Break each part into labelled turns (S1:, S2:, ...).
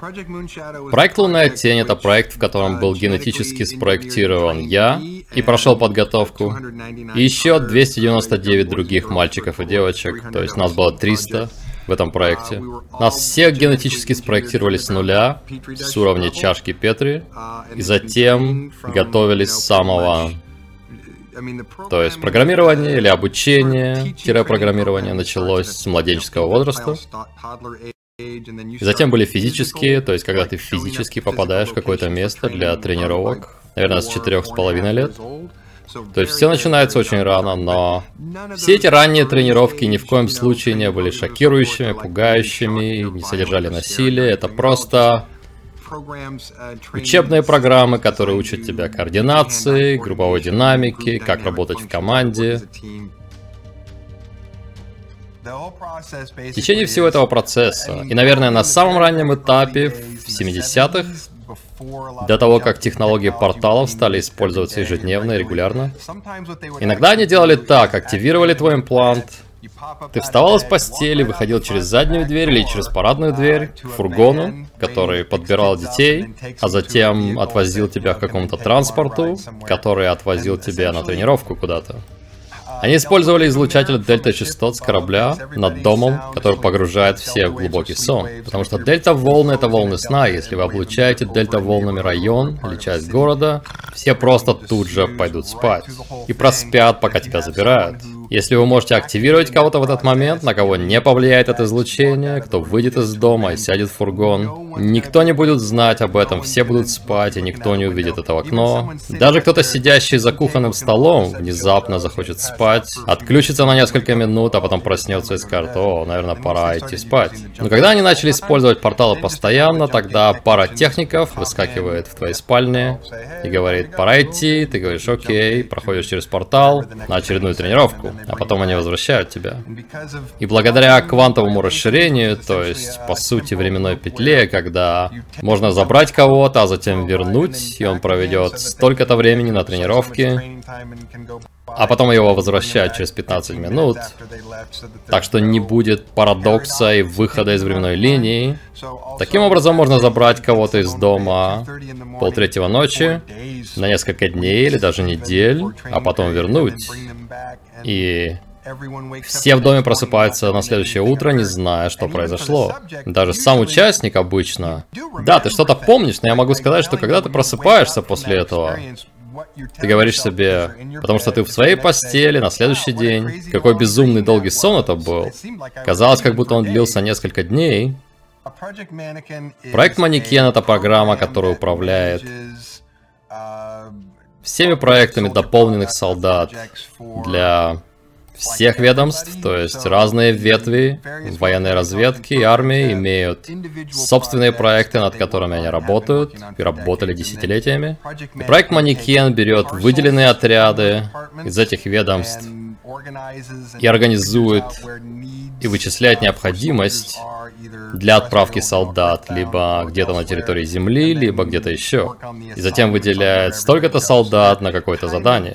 S1: Проект «Лунная тень» — это проект, в котором был генетически спроектирован я и прошел подготовку, и еще 299 других мальчиков и девочек, то есть нас было 300 в этом проекте. Нас всех генетически спроектировали с нуля, с уровня чашки Петри, и затем готовились с самого то есть программирование или обучение-программирование началось с младенческого возраста. Затем были физические, то есть когда ты физически попадаешь в какое-то место для тренировок, наверное, с четырех с половиной лет. То есть все начинается очень рано, но все эти ранние тренировки ни в коем случае не были шокирующими, пугающими, не содержали насилия. Это просто учебные программы, которые учат тебя координации, групповой динамике, как работать в команде. В течение всего этого процесса, и, наверное, на самом раннем этапе, в 70-х, до того, как технологии порталов стали использоваться ежедневно и регулярно, иногда они делали так, активировали твой имплант, ты вставал из постели, выходил через заднюю дверь или через парадную дверь к фургону, который подбирал детей, а затем отвозил тебя к какому-то транспорту, который отвозил тебя на тренировку куда-то. Они использовали излучатель дельта-частот с корабля над домом, который погружает всех в глубокий сон. Потому что дельта-волны — это волны сна. Если вы облучаете дельта-волнами район или часть города, все просто тут же пойдут спать. И проспят, пока тебя забирают. Если вы можете активировать кого-то в этот момент, на кого не повлияет это излучение, кто выйдет из дома и сядет в фургон, никто не будет знать об этом, все будут спать, и никто не увидит это в окно. Даже кто-то, сидящий за кухонным столом, внезапно захочет спать, отключится на несколько минут, а потом проснется и скажет, о, наверное, пора идти спать. Но когда они начали использовать порталы постоянно, тогда пара техников выскакивает в твоей спальне и говорит, пора идти, ты говоришь, окей, проходишь через портал на очередную тренировку а потом они возвращают тебя. И благодаря квантовому расширению, то есть, по сути, временной петле, когда можно забрать кого-то, а затем вернуть, и он проведет столько-то времени на тренировке, а потом его возвращают через 15 минут. Так что не будет парадокса и выхода из временной линии. Таким образом, можно забрать кого-то из дома полтретьего ночи на несколько дней или даже недель, а потом вернуть. И все в доме просыпаются на следующее утро, не зная, что произошло. Даже сам участник обычно. Да, ты что-то помнишь, но я могу сказать, что когда ты просыпаешься после этого, ты говоришь себе, потому что ты в своей постели на следующий день. Какой безумный долгий сон это был. Казалось, как будто он длился несколько дней. Проект Манекен — это программа, которая управляет всеми проектами дополненных солдат для всех ведомств, то есть разные ветви военной разведки и армии имеют собственные проекты, над которыми они работают и работали десятилетиями. И проект Манекен берет выделенные отряды из этих ведомств и организует и вычисляет необходимость для отправки солдат либо где-то на территории Земли, либо где-то еще. И затем выделяет столько-то солдат на какое-то задание.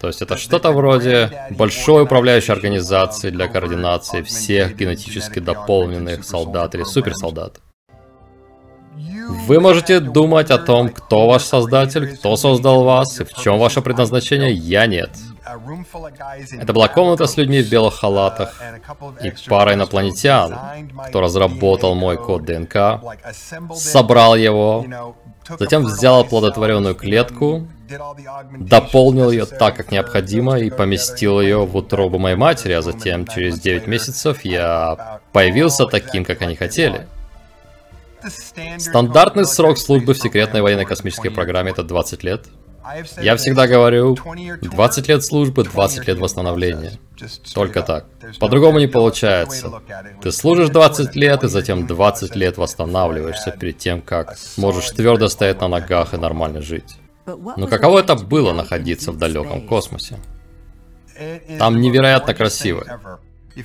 S1: То есть это что-то вроде большой управляющей организации для координации всех генетически дополненных солдат или суперсолдат. Вы можете думать о том, кто ваш создатель, кто создал вас и в чем ваше предназначение, я нет. Это была комната с людьми в белых халатах и пара инопланетян, кто разработал мой код ДНК, собрал его, затем взял оплодотворенную клетку, дополнил ее так, как необходимо, и поместил ее в утробу моей матери, а затем через 9 месяцев я появился таким, как они хотели. Стандартный срок службы в секретной военной космической программе это 20 лет. Я всегда говорю, 20 лет службы, 20 лет восстановления. Только так. По-другому не получается. Ты служишь 20 лет, и затем 20 лет восстанавливаешься перед тем, как можешь твердо стоять на ногах и нормально жить. Но каково это было находиться в далеком космосе? Там невероятно красиво.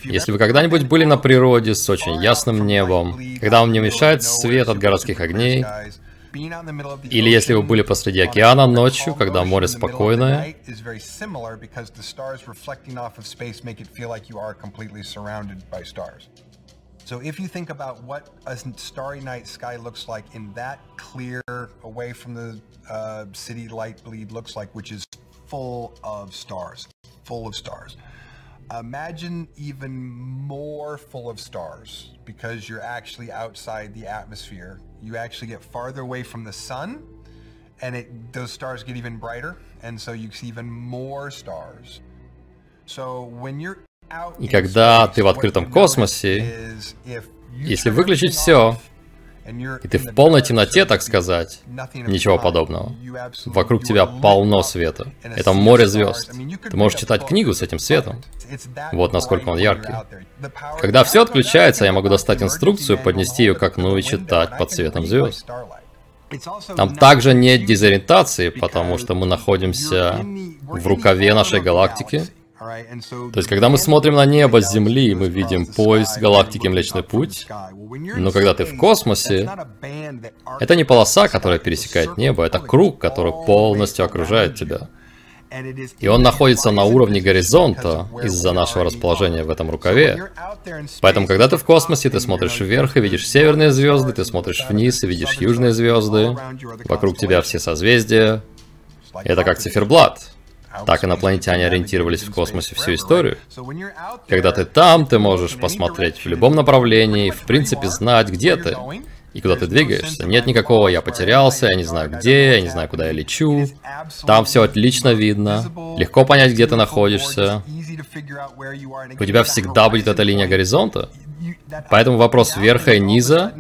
S1: Если вы когда-нибудь были на природе с очень ясным небом, когда вам не мешает свет от городских огней, или если вы были посреди океана ночью, когда море спокойное,
S2: So if you think about what a starry night sky looks like in that clear, away from the uh, city light bleed looks like, which is full of stars, full of stars. Imagine even more full of stars because you're actually outside the atmosphere. You actually get farther away from the sun and it, those stars get even brighter. And so you see even more stars. So when you're
S1: И когда ты в открытом космосе, если выключить все, и ты в полной темноте, так сказать, ничего подобного. Вокруг тебя полно света. Это море звезд. Ты можешь читать книгу с этим светом. Вот насколько он яркий. Когда все отключается, я могу достать инструкцию, поднести ее к окну и читать под светом звезд. Там также нет дезориентации, потому что мы находимся в рукаве нашей галактики, то есть, когда мы смотрим на небо с Земли, мы видим поезд галактики Млечный Путь, но когда ты в космосе, это не полоса, которая пересекает небо, это круг, который полностью окружает тебя. И он находится на уровне горизонта из-за нашего расположения в этом рукаве. Поэтому, когда ты в космосе, ты смотришь вверх и видишь северные звезды, ты смотришь вниз и видишь южные звезды, вокруг тебя все созвездия. Это как циферблат. Так инопланетяне ориентировались в космосе всю историю. Когда ты там, ты можешь посмотреть в любом направлении, в принципе знать, где ты и куда ты двигаешься. Нет никакого «я потерялся», «я не знаю где», «я не знаю, куда я лечу». Там все отлично видно, легко понять, где ты находишься. У тебя всегда будет эта линия горизонта. Поэтому вопрос верха и низа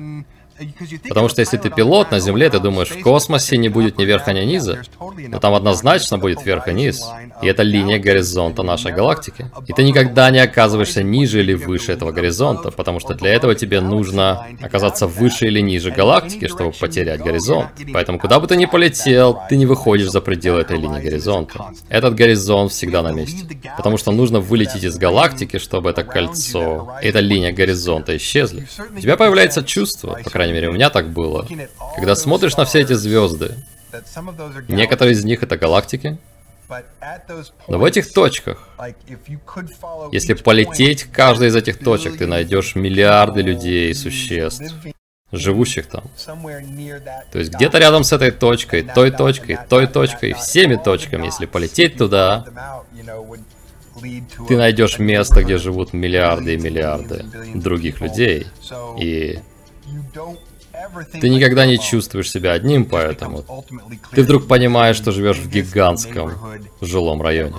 S1: Потому что если ты пилот на Земле, ты думаешь, в космосе не будет ни верха, ни низа. Но там однозначно будет верх и низ. И это линия горизонта нашей галактики. И ты никогда не оказываешься ниже или выше этого горизонта, потому что для этого тебе нужно оказаться выше или ниже галактики, чтобы потерять горизонт. Поэтому куда бы ты ни полетел, ты не выходишь за пределы этой линии горизонта. Этот горизонт всегда на месте. Потому что нужно вылететь из галактики, чтобы это кольцо, эта линия горизонта исчезли. У тебя появляется чувство, по крайней крайней мере, у меня так было. Когда смотришь на все эти звезды, некоторые из них это галактики, но в этих точках, если полететь к каждой из этих точек, ты найдешь миллиарды людей и существ, живущих там. То есть где-то рядом с этой точкой, той точкой, той точкой, всеми точками, если полететь туда, ты найдешь место, где живут миллиарды и миллиарды других людей. И ты никогда не чувствуешь себя одним, поэтому ты вдруг понимаешь, что живешь в гигантском жилом районе.